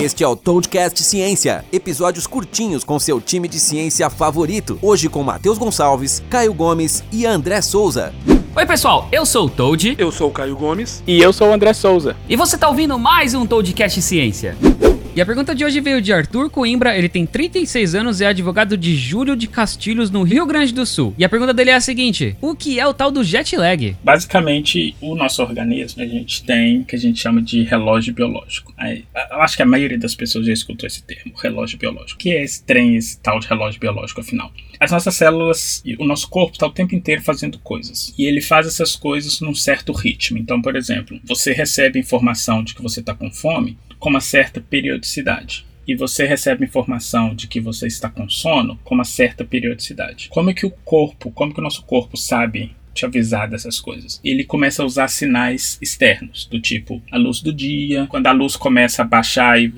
Este é o Toadcast Ciência, episódios curtinhos com seu time de ciência favorito. Hoje com Matheus Gonçalves, Caio Gomes e André Souza. Oi, pessoal, eu sou o Toad. Eu sou o Caio Gomes. E eu sou o André Souza. E você tá ouvindo mais um Toadcast Ciência. E a pergunta de hoje veio de Arthur Coimbra, ele tem 36 anos e é advogado de Júlio de Castilhos, no Rio Grande do Sul. E a pergunta dele é a seguinte: O que é o tal do jet lag? Basicamente, o nosso organismo, a gente tem o que a gente chama de relógio biológico. Eu acho que a maioria das pessoas já escutou esse termo, relógio biológico. O que é esse trem, esse tal de relógio biológico, afinal? As nossas células, o nosso corpo está o tempo inteiro fazendo coisas. E ele faz essas coisas num certo ritmo. Então, por exemplo, você recebe informação de que você está com fome, com uma certa periodicidade e você recebe informação de que você está com sono com uma certa periodicidade. Como é que o corpo, como que o nosso corpo sabe te avisar dessas coisas? Ele começa a usar sinais externos, do tipo a luz do dia, quando a luz começa a baixar e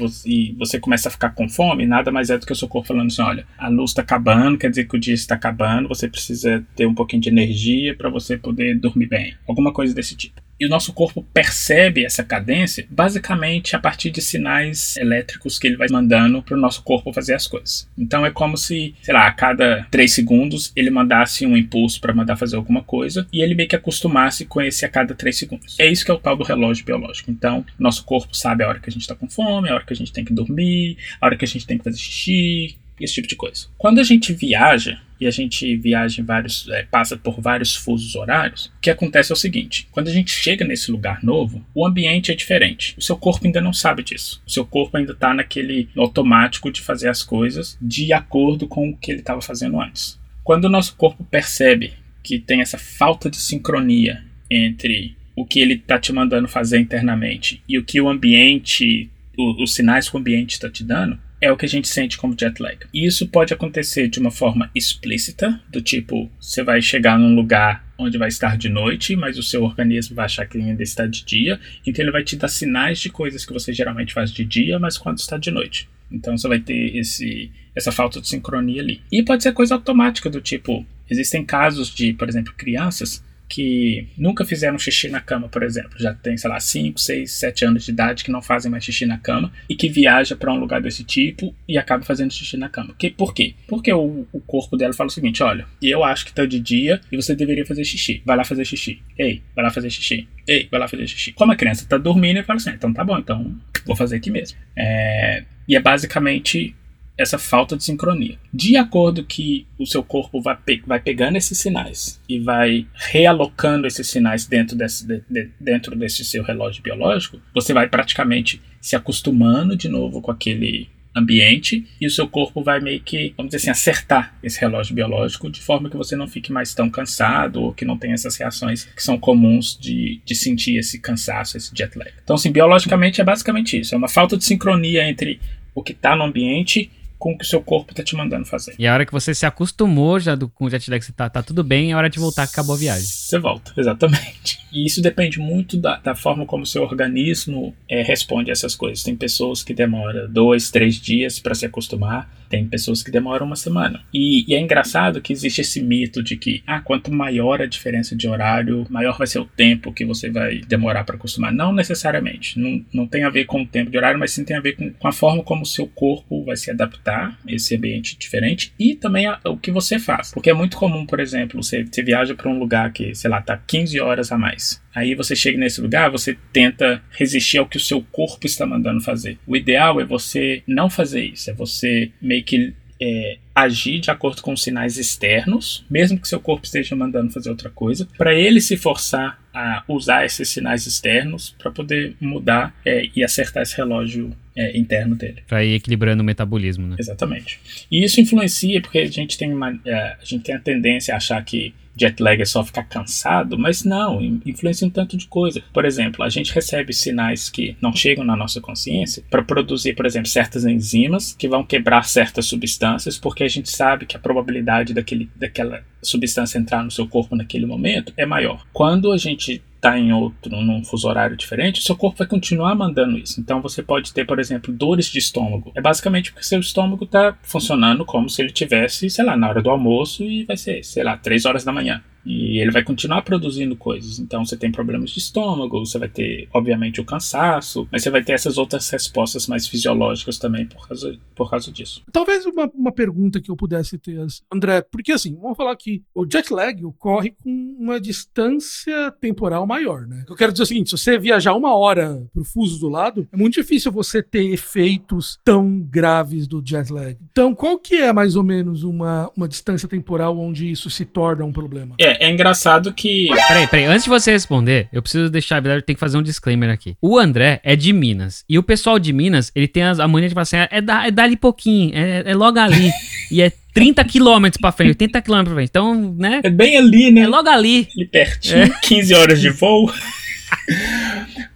você começa a ficar com fome, nada mais é do que o seu corpo falando assim, olha, a luz está acabando, quer dizer que o dia está acabando, você precisa ter um pouquinho de energia para você poder dormir bem. Alguma coisa desse tipo. E o nosso corpo percebe essa cadência basicamente a partir de sinais elétricos que ele vai mandando para o nosso corpo fazer as coisas. Então é como se, sei lá, a cada 3 segundos ele mandasse um impulso para mandar fazer alguma coisa e ele meio que acostumasse com esse a cada 3 segundos. É isso que é o tal do relógio biológico. Então, nosso corpo sabe a hora que a gente está com fome, a hora que a gente tem que dormir, a hora que a gente tem que fazer xixi, esse tipo de coisa. Quando a gente viaja, e a gente viaja em vários, é, passa por vários fusos horários, o que acontece é o seguinte: quando a gente chega nesse lugar novo, o ambiente é diferente. O seu corpo ainda não sabe disso. O seu corpo ainda está naquele automático de fazer as coisas de acordo com o que ele estava fazendo antes. Quando o nosso corpo percebe que tem essa falta de sincronia entre o que ele está te mandando fazer internamente e o que o ambiente, o, os sinais que o ambiente está te dando, é o que a gente sente como jet lag. E isso pode acontecer de uma forma explícita, do tipo, você vai chegar num lugar onde vai estar de noite, mas o seu organismo vai achar que ainda está de dia, então ele vai te dar sinais de coisas que você geralmente faz de dia, mas quando está de noite. Então você vai ter esse, essa falta de sincronia ali. E pode ser coisa automática, do tipo, existem casos de, por exemplo, crianças que nunca fizeram xixi na cama, por exemplo, já tem, sei lá, 5, 6, 7 anos de idade que não fazem mais xixi na cama e que viaja para um lugar desse tipo e acaba fazendo xixi na cama. Que, por quê? Porque o, o corpo dela fala o seguinte: olha, eu acho que tá de dia e você deveria fazer xixi. Vai lá fazer xixi. Ei, vai lá fazer xixi. Ei, vai lá fazer xixi. Como a criança tá dormindo, ele fala assim: então tá bom, então vou fazer aqui mesmo. É, e é basicamente essa falta de sincronia. De acordo que o seu corpo vai, pe vai pegando esses sinais e vai realocando esses sinais dentro desse, de, de, dentro desse seu relógio biológico, você vai praticamente se acostumando de novo com aquele ambiente e o seu corpo vai meio que, vamos dizer assim, acertar esse relógio biológico de forma que você não fique mais tão cansado ou que não tenha essas reações que são comuns de, de sentir esse cansaço, esse jet lag. Então, assim, biologicamente é basicamente isso. É uma falta de sincronia entre o que está no ambiente com o que o seu corpo tá te mandando fazer. E a hora que você se acostumou já do, com o jet lag, você tá, tá tudo bem, é hora de voltar, acabou a viagem. Você volta, exatamente. E isso depende muito da, da forma como o seu organismo é, responde a essas coisas. Tem pessoas que demoram dois, três dias para se acostumar, tem pessoas que demoram uma semana. E, e, é engraçado que existe esse mito de que, ah, quanto maior a diferença de horário, maior vai ser o tempo que você vai demorar para acostumar. Não necessariamente. Não, não tem a ver com o tempo de horário, mas sim tem a ver com, com a forma como o seu corpo vai se adaptar a esse ambiente diferente e também a, o que você faz. Porque é muito comum, por exemplo, você, você viaja para um lugar que, sei lá, tá 15 horas a mais. Aí você chega nesse lugar, você tenta resistir ao que o seu corpo está mandando fazer. O ideal é você não fazer isso, é você meio que é, agir de acordo com os sinais externos, mesmo que seu corpo esteja mandando fazer outra coisa, para ele se forçar a usar esses sinais externos para poder mudar é, e acertar esse relógio é, interno dele. Para ir equilibrando o metabolismo, né? Exatamente. E isso influencia porque a gente tem uma, é, a gente tem a tendência a achar que jet lag é só ficar cansado, mas não, influencia um tanto de coisa. Por exemplo, a gente recebe sinais que não chegam na nossa consciência para produzir, por exemplo, certas enzimas que vão quebrar certas substâncias, porque a gente sabe que a probabilidade daquele, daquela substância entrar no seu corpo naquele momento é maior. Quando a gente está em outro, num fuso horário diferente, o seu corpo vai continuar mandando isso. Então você pode ter, por exemplo, dores de estômago. É basicamente porque seu estômago está funcionando como se ele tivesse, sei lá, na hora do almoço e vai ser, sei lá, 3 horas da manhã. E ele vai continuar produzindo coisas. Então você tem problemas de estômago, você vai ter, obviamente, o cansaço, mas você vai ter essas outras respostas mais fisiológicas também por causa, por causa disso. Talvez uma, uma pergunta que eu pudesse ter, André, porque assim, vamos falar que o jet lag ocorre com uma distância temporal maior, né? Eu quero dizer o seguinte: se você viajar uma hora pro fuso do lado, é muito difícil você ter efeitos tão graves do jet lag. Então, qual que é mais ou menos uma, uma distância temporal onde isso se torna um problema? É, é, engraçado que. Peraí, peraí. Antes de você responder, eu preciso deixar. Eu tenho que fazer um disclaimer aqui. O André é de Minas. E o pessoal de Minas, ele tem a mania de falar assim: é, da, é dali pouquinho, é, é logo ali. e é 30 quilômetros pra frente, 80 quilômetros pra frente. Então, né? É bem ali, né? É logo ali. Ali pertinho, é. 15 horas de voo.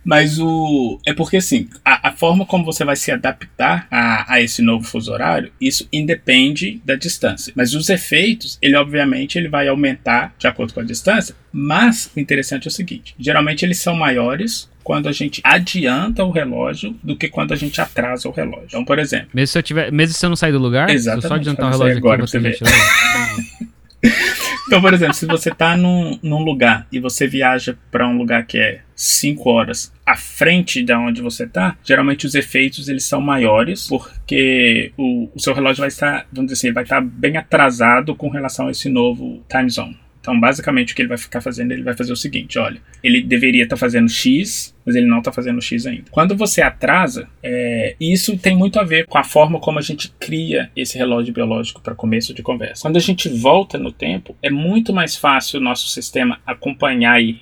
Mas o. É porque assim, a, a, forma como você vai se adaptar a, a esse novo fuso horário, isso independe da distância. Mas os efeitos, ele obviamente ele vai aumentar de acordo com a distância. Mas o interessante é o seguinte: geralmente eles são maiores quando a gente adianta o relógio do que quando a gente atrasa o relógio. Então, por exemplo. Mesmo se eu tiver. Mesmo se eu não sair do lugar, Exatamente, só adiantar o relógio agora aqui, você vê. Então, por exemplo, se você está num, num lugar e você viaja para um lugar que é 5 horas à frente de onde você está, geralmente os efeitos eles são maiores porque o, o seu relógio vai estar, vamos dizer assim, vai estar bem atrasado com relação a esse novo time zone. Então, basicamente, o que ele vai ficar fazendo, ele vai fazer o seguinte: olha, ele deveria estar tá fazendo X, mas ele não está fazendo X ainda. Quando você atrasa, é, isso tem muito a ver com a forma como a gente cria esse relógio biológico para começo de conversa. Quando a gente volta no tempo, é muito mais fácil o nosso sistema acompanhar e,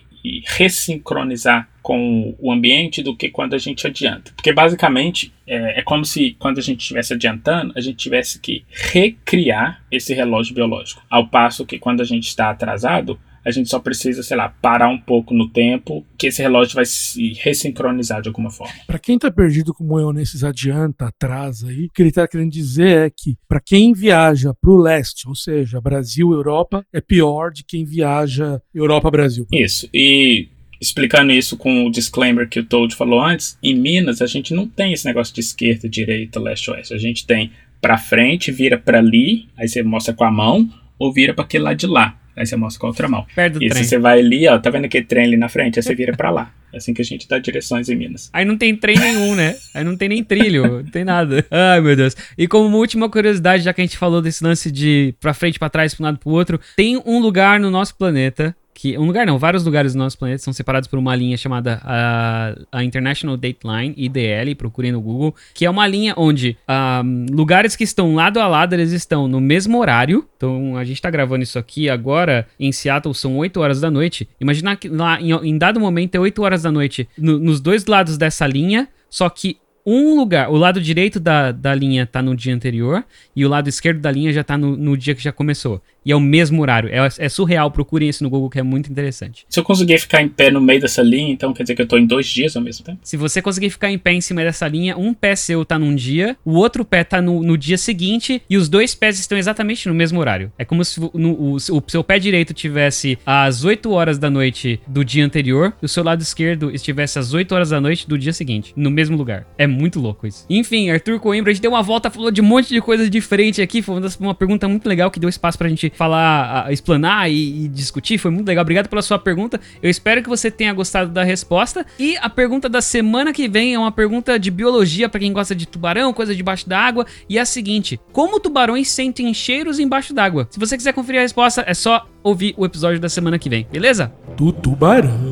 ressincronizar com o ambiente do que quando a gente adianta. Porque basicamente é, é, como se quando a gente estivesse adiantando, a gente tivesse que recriar esse relógio biológico. Ao passo que quando a gente está atrasado, a gente só precisa, sei lá, parar um pouco no tempo, que esse relógio vai se ressincronizar de alguma forma. Para quem está perdido como eu nesses adianta, atrasa aí, o que ele está querendo dizer é que para quem viaja para o leste, ou seja, Brasil, Europa, é pior de quem viaja Europa-Brasil. Isso. E explicando isso com o disclaimer que o Toad falou antes, em Minas a gente não tem esse negócio de esquerda, direita, leste, oeste. A gente tem para frente, vira para ali, aí você mostra com a mão, ou vira para aquele lado de lá. Aí você mostra com a outra mão. Perto do e trem. se você vai ali, ó, tá vendo aquele trem ali na frente? Aí você vira pra lá. É assim que a gente dá direções em Minas. Aí não tem trem nenhum, né? Aí não tem nem trilho, não tem nada. Ai, meu Deus. E como uma última curiosidade, já que a gente falou desse lance de pra frente, pra trás, pra um lado, pro outro, tem um lugar no nosso planeta que um lugar não, vários lugares do nosso planeta são separados por uma linha chamada uh, a International Dateline, IDL, procurem no Google, que é uma linha onde uh, lugares que estão lado a lado, eles estão no mesmo horário. Então, a gente está gravando isso aqui agora em Seattle, são 8 horas da noite. Imaginar que lá, em, em dado momento, é 8 horas da noite, no, nos dois lados dessa linha, só que um lugar, o lado direito da, da linha tá no dia anterior e o lado esquerdo da linha já tá no, no dia que já começou. E é o mesmo horário. É, é, surreal, procurem isso no Google que é muito interessante. Se eu conseguir ficar em pé no meio dessa linha, então quer dizer que eu tô em dois dias ao mesmo tempo? Se você conseguir ficar em pé em cima dessa linha, um pé seu tá num dia, o outro pé tá no, no dia seguinte e os dois pés estão exatamente no mesmo horário. É como se no, o, o seu pé direito tivesse às 8 horas da noite do dia anterior e o seu lado esquerdo estivesse às 8 horas da noite do dia seguinte, no mesmo lugar. É muito louco isso. Enfim, Arthur Coimbra, a gente deu uma volta, falou de um monte de coisa diferente aqui. Foi uma pergunta muito legal que deu espaço pra gente falar, explanar e, e, discutir. Foi muito legal. Obrigado pela sua pergunta. Eu espero que você tenha gostado da resposta. E a pergunta da semana que vem é uma pergunta de biologia para quem gosta de tubarão, coisa debaixo d'água. E é a seguinte: Como tubarões sentem cheiros embaixo d'água? Se você quiser conferir a resposta, é só ouvir o episódio da semana que vem, beleza? Do tubarão.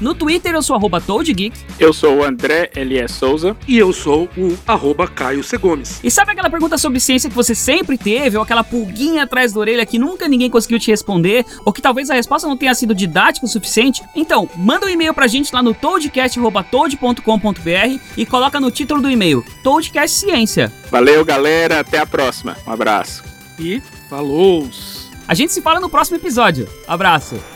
No Twitter eu sou arroba ToadGeek. Eu sou o André L.S. Souza. E eu sou o arroba Caio C. Gomes. E sabe aquela pergunta sobre ciência que você sempre teve, ou aquela pulguinha atrás da orelha que nunca ninguém conseguiu te responder, ou que talvez a resposta não tenha sido didática o suficiente? Então, manda um e-mail pra gente lá no toadcast.toad.com.br e coloca no título do e-mail Toadcast Ciência. Valeu, galera. Até a próxima. Um abraço. E falou! A gente se fala no próximo episódio. Abraço!